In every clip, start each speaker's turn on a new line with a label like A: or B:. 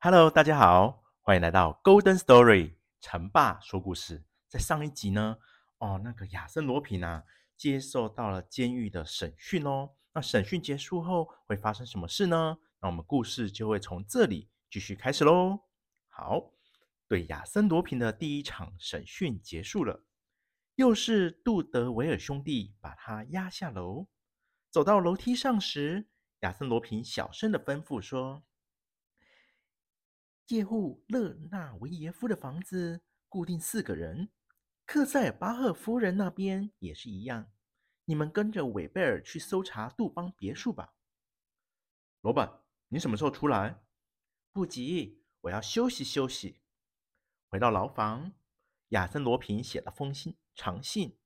A: Hello，大家好，欢迎来到 Golden Story，成爸说故事。在上一集呢，哦，那个亚森罗苹啊，接受到了监狱的审讯哦。那审讯结束后会发生什么事呢？那我们故事就会从这里继续开始喽。好，对亚森罗平的第一场审讯结束了，又是杜德维尔兄弟把他押下楼。走到楼梯上时，亚森罗平小声的吩咐说。借户勒纳维耶夫的房子固定四个人，克塞尔巴赫夫人那边也是一样。你们跟着韦贝尔去搜查杜邦别墅吧。老板，你什么时候出来？不急，我要休息休息。回到牢房，亚森罗平写了封信，长信。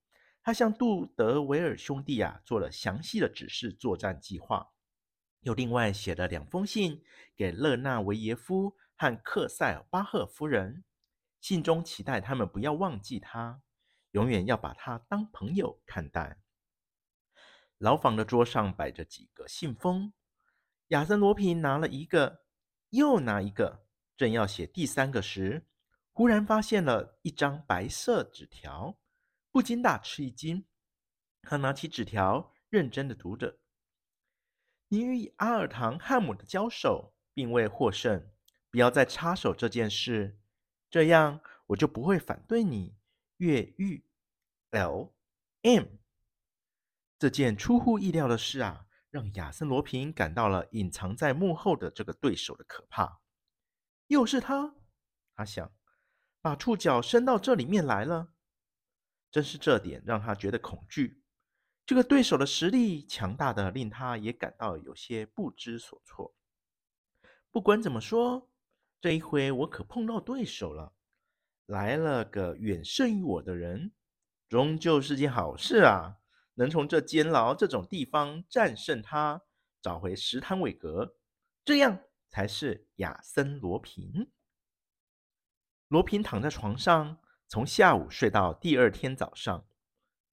A: 他向杜德维尔兄弟啊做了详细的指示作战计划，又另外写了两封信给勒纳维耶夫。和克塞尔巴赫夫人信中期待他们不要忘记他，永远要把他当朋友看待。牢房的桌上摆着几个信封，亚森罗平拿了一个，又拿一个，正要写第三个时，忽然发现了一张白色纸条，不禁大吃一惊。他拿起纸条，认真的读着：“你与阿尔唐汉姆的交手并未获胜。”不要再插手这件事，这样我就不会反对你越狱。L M 这件出乎意料的事啊，让亚森罗平感到了隐藏在幕后的这个对手的可怕。又是他，他想把触角伸到这里面来了。正是这点让他觉得恐惧。这个对手的实力强大的令他也感到有些不知所措。不管怎么说。这一回我可碰到对手了，来了个远胜于我的人，终究是件好事啊！能从这监牢这种地方战胜他，找回石坦韦格，这样才是亚森罗平。罗平躺在床上，从下午睡到第二天早上，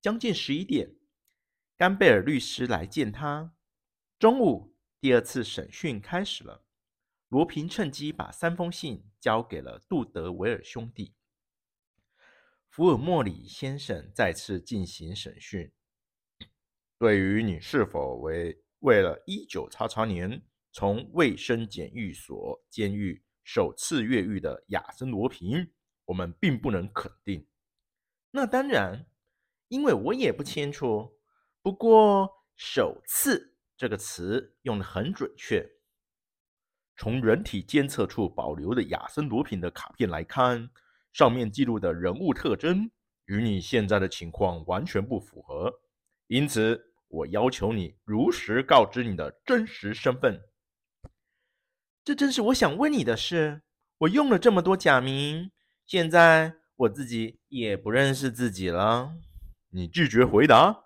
A: 将近十一点，甘贝尔律师来见他。中午，第二次审讯开始了。罗平趁机把三封信交给了杜德维尔兄弟。福尔莫里先生再次进行审讯。对于你是否为为了一九叉叉年从卫生检疫所监狱首次越狱的亚森罗平，我们并不能肯定。那当然，因为我也不清楚。不过“首次”这个词用得很准确。从人体监测处保留的亚森罗平的卡片来看，上面记录的人物特征与你现在的情况完全不符合，因此我要求你如实告知你的真实身份。这正是我想问你的事。我用了这么多假名，现在我自己也不认识自己了。你拒绝回答？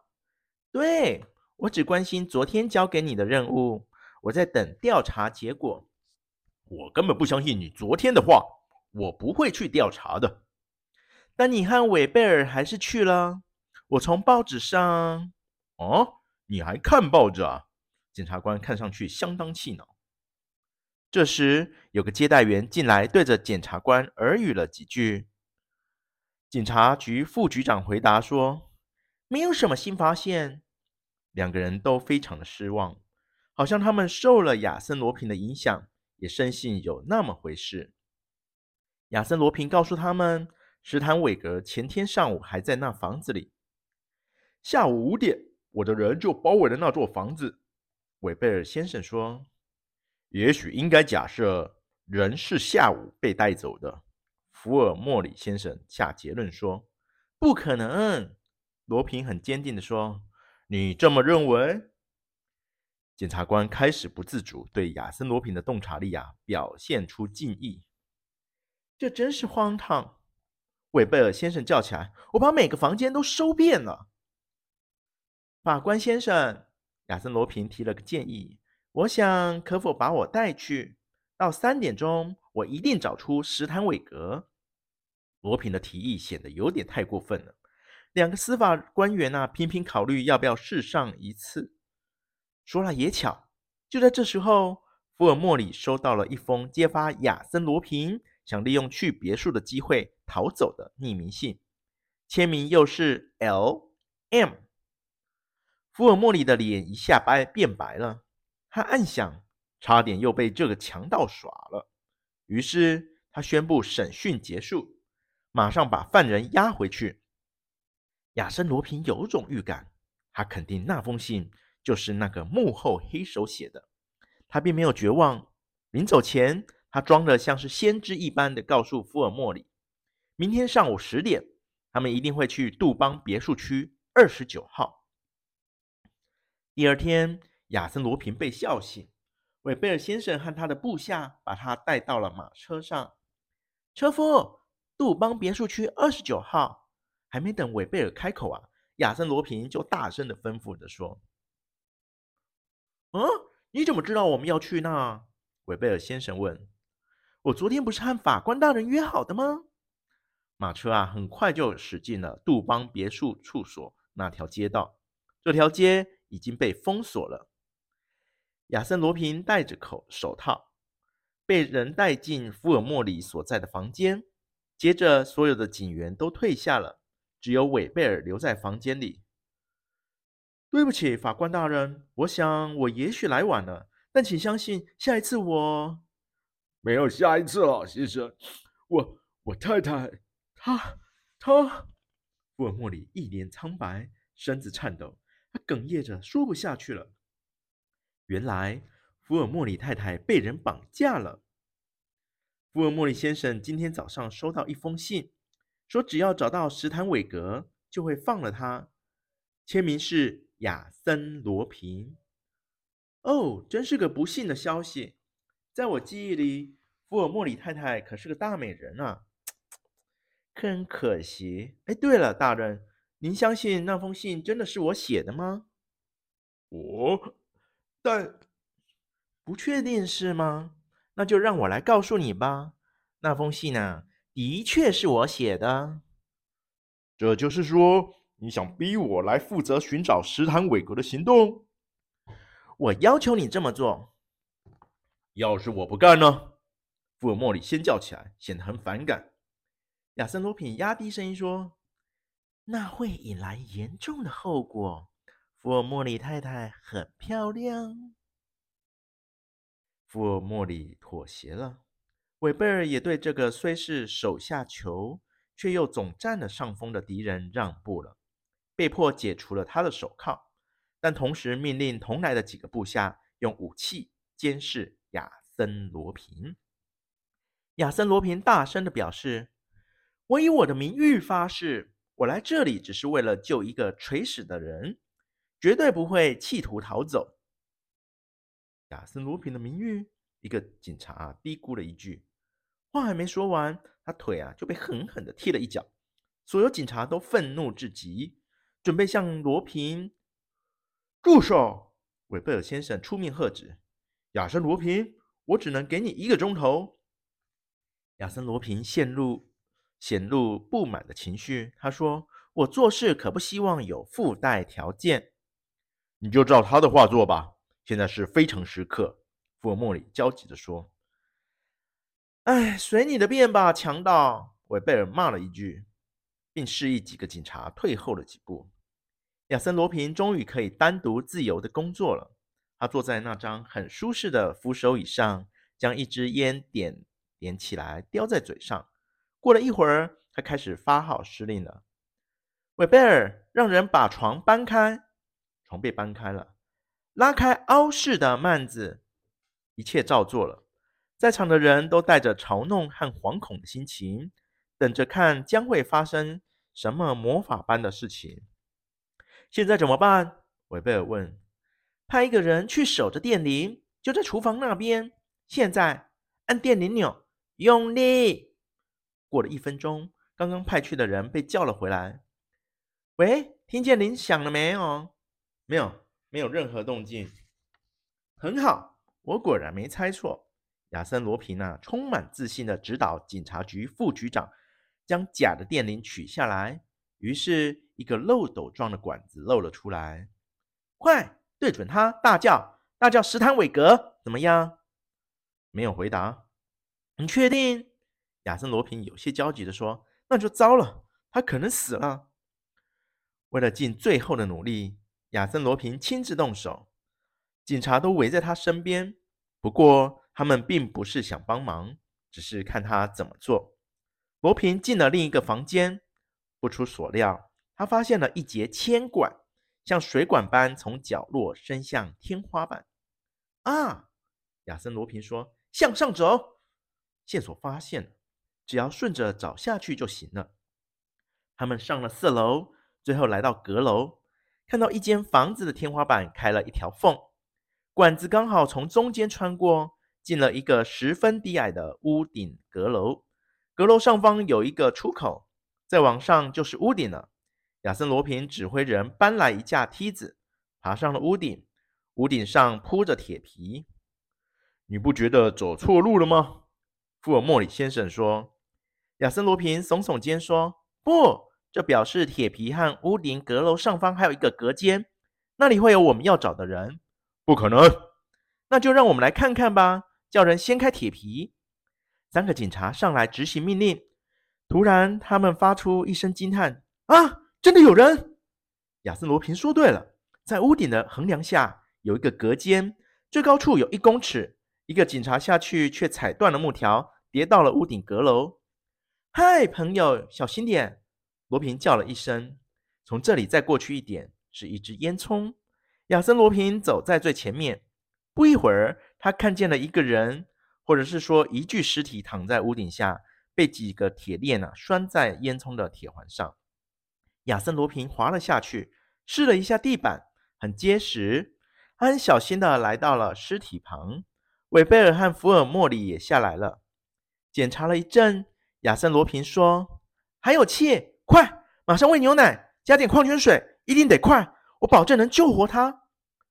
A: 对，我只关心昨天交给你的任务，我在等调查结果。我根本不相信你昨天的话，我不会去调查的。但你和韦贝尔还是去了。我从报纸上……哦，你还看报纸啊？检察官看上去相当气恼。这时，有个接待员进来，对着检察官耳语了几句。警察局副局长回答说：“没有什么新发现。”两个人都非常的失望，好像他们受了亚森罗平的影响。也深信有那么回事。亚森罗平告诉他们，史坦韦格前天上午还在那房子里。下午五点，我的人就包围了那座房子。韦贝尔先生说：“也许应该假设人是下午被带走的。福尔摩里先生下结论说：“不可能。”罗平很坚定地说：“你这么认为？”检察官开始不自主对亚森·罗平的洞察力啊表现出敬意。这真是荒唐！韦贝尔先生叫起来：“我把每个房间都搜遍了。”法官先生，亚森·罗平提了个建议。我想，可否把我带去？到三点钟，我一定找出石坦韦格。罗平的提议显得有点太过分了。两个司法官员啊，频频考虑要不要试上一次。说来也巧，就在这时候，福尔摩里收到了一封揭发亚森·罗平想利用去别墅的机会逃走的匿名信，签名又是 L.M。福尔摩里的脸一下白变白了。他暗想，差点又被这个强盗耍了。于是他宣布审讯结束，马上把犯人押回去。亚森·罗平有种预感，他肯定那封信就是那个幕后黑手写的。他并没有绝望。临走前，他装的像是先知一般的告诉福尔摩里：明天上午十点，他们一定会去杜邦别墅区二十九号。第二天。亚森·罗平被笑醒，韦贝尔先生和他的部下把他带到了马车上。车夫，杜邦别墅区二十九号。还没等韦贝尔开口啊，亚森·罗平就大声的吩咐着说：“嗯，你怎么知道我们要去那？”韦贝尔先生问。“我昨天不是和法官大人约好的吗？”马车啊，很快就驶进了杜邦别墅处所那条街道。这条街已经被封锁了。亚森·罗平戴着口手套，被人带进福尔莫里所在的房间。接着，所有的警员都退下了，只有韦贝尔留在房间里。对不起，法官大人，我想我也许来晚了，但请相信，下一次我
B: 没有下一次了，先生。我我太太，她她，福尔莫里一脸苍白，身子颤抖，他哽咽着说不下去了。
A: 原来福尔摩里太太被人绑架了。福尔摩里先生今天早上收到一封信，说只要找到史坦韦格，就会放了他。签名是亚森·罗平。哦，真是个不幸的消息。在我记忆里，福尔摩里太太可是个大美人啊。很可惜。哎，对了，大人，您相信那封信真的是我写的吗？
B: 我。但
A: 不确定是吗？那就让我来告诉你吧。那封信呢，的确是我写的。
B: 这就是说，你想逼我来负责寻找史坦韦格的行动？
A: 我要求你这么做。
B: 要是我不干呢？福尔莫里先叫起来，显得很反感。
A: 亚森·罗品压低声音说：“那会引来严重的后果。”福尔摩里太太很漂亮。福尔摩里妥协了。韦贝尔也对这个虽是手下囚，却又总占了上风的敌人让步了，被迫解除了他的手铐，但同时命令同来的几个部下用武器监视亚森·罗平。亚森·罗平大声的表示：“我以我的名誉发誓，我来这里只是为了救一个垂死的人。”绝对不会企图逃走。亚森·罗平的名誉，一个警察啊嘀咕了一句，话还没说完，他腿啊就被狠狠的踢了一脚。所有警察都愤怒至极，准备向罗平住手。韦贝尔先生出面喝止：“亚森·罗平，我只能给你一个钟头。”亚森·罗平陷入显露不满的情绪，他说：“我做事可不希望有附带条件。”
B: 你就照他的话做吧。现在是非常时刻，福尔摩里焦急地说。
A: “哎，随你的便吧，强盗！”韦贝尔骂了一句，并示意几个警察退后了几步。亚森·罗平终于可以单独自由的工作了。他坐在那张很舒适的扶手椅上，将一支烟点点起来，叼在嘴上。过了一会儿，他开始发号施令了：“韦贝尔，让人把床搬开。”床被搬开了，拉开凹式的幔子。一切照做了。在场的人都带着嘲弄和惶恐的心情，等着看将会发生什么魔法般的事情。现在怎么办？韦贝尔问。派一个人去守着电铃，就在厨房那边。现在按电铃钮，用力。过了一分钟，刚刚派去的人被叫了回来。喂，听见铃响了没有？没有，没有任何动静。很好，我果然没猜错。亚森·罗平啊，充满自信的指导警察局副局长将假的电铃取下来。于是，一个漏斗状的管子露了出来。快，对准他，大叫，大叫！史坦韦格，怎么样？没有回答。你确定？亚森·罗平有些焦急地说：“那就糟了，他可能死了。”为了尽最后的努力，亚森·罗平亲自动手。警察都围在他身边，不过。他们并不是想帮忙，只是看他怎么做。罗平进了另一个房间，不出所料，他发现了一节铅管，像水管般从角落伸向天花板。啊！亚森·罗平说：“向上走。”线索发现了，只要顺着找下去就行了。他们上了四楼，最后来到阁楼，看到一间房子的天花板开了一条缝，管子刚好从中间穿过。进了一个十分低矮的屋顶阁楼，阁楼上方有一个出口，再往上就是屋顶了。亚森·罗平指挥人搬来一架梯子，爬上了屋顶。屋顶上铺着铁皮。你不觉得走错路了吗？福尔莫里先生说。亚森·罗平耸耸肩说：“不，这表示铁皮和屋顶阁楼上方还有一个隔间，那里会有我们要找的人。”不可能。那就让我们来看看吧。叫人掀开铁皮，三个警察上来执行命令。突然，他们发出一声惊叹：“啊，真的有人！”亚森·罗平说：“对了，在屋顶的横梁下有一个隔间，最高处有一公尺。一个警察下去，却踩断了木条，跌到了屋顶阁楼。”“嗨，朋友，小心点！”罗平叫了一声。从这里再过去一点，是一只烟囱。亚森·罗平走在最前面。不一会儿，他看见了一个人，或者是说一具尸体躺在屋顶下，被几个铁链啊拴在烟囱的铁环上。亚森·罗平滑了下去，试了一下地板，很结实。他很小心的来到了尸体旁。韦贝尔和福尔摩里也下来了，检查了一阵。亚森·罗平说：“还有气，快，马上喂牛奶，加点矿泉水，一定得快，我保证能救活他。”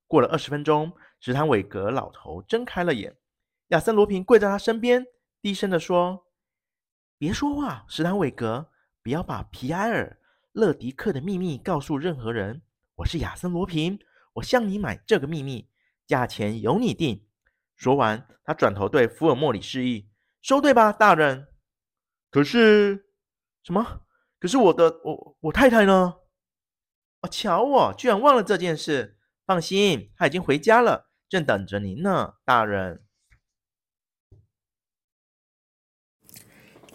A: 过了二十分钟。史坦韦格老头睁开了眼，亚森·罗平跪在他身边，低声地说：“别说话，史坦韦格，不要把皮埃尔·勒迪克的秘密告诉任何人。我是亚森·罗平，我向你买这个秘密，价钱由你定。”说完，他转头对福尔摩里示意：“收对吧，大人？”“可是什么？可是我的我我太太呢？”“啊，瞧我，居然忘了这件事。放心，她已经回家了。”正等着您呢，大人。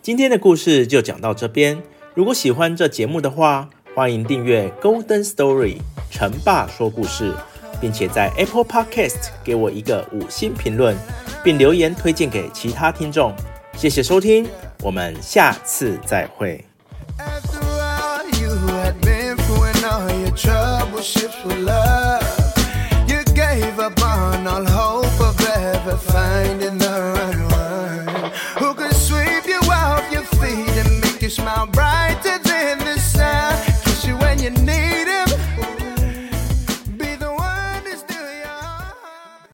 A: 今天的故事就讲到这边。如果喜欢这节目的话，欢迎订阅《Golden Story》成爸说故事，并且在 Apple Podcast 给我一个五星评论，并留言推荐给其他听众。谢谢收听，我们下次再会。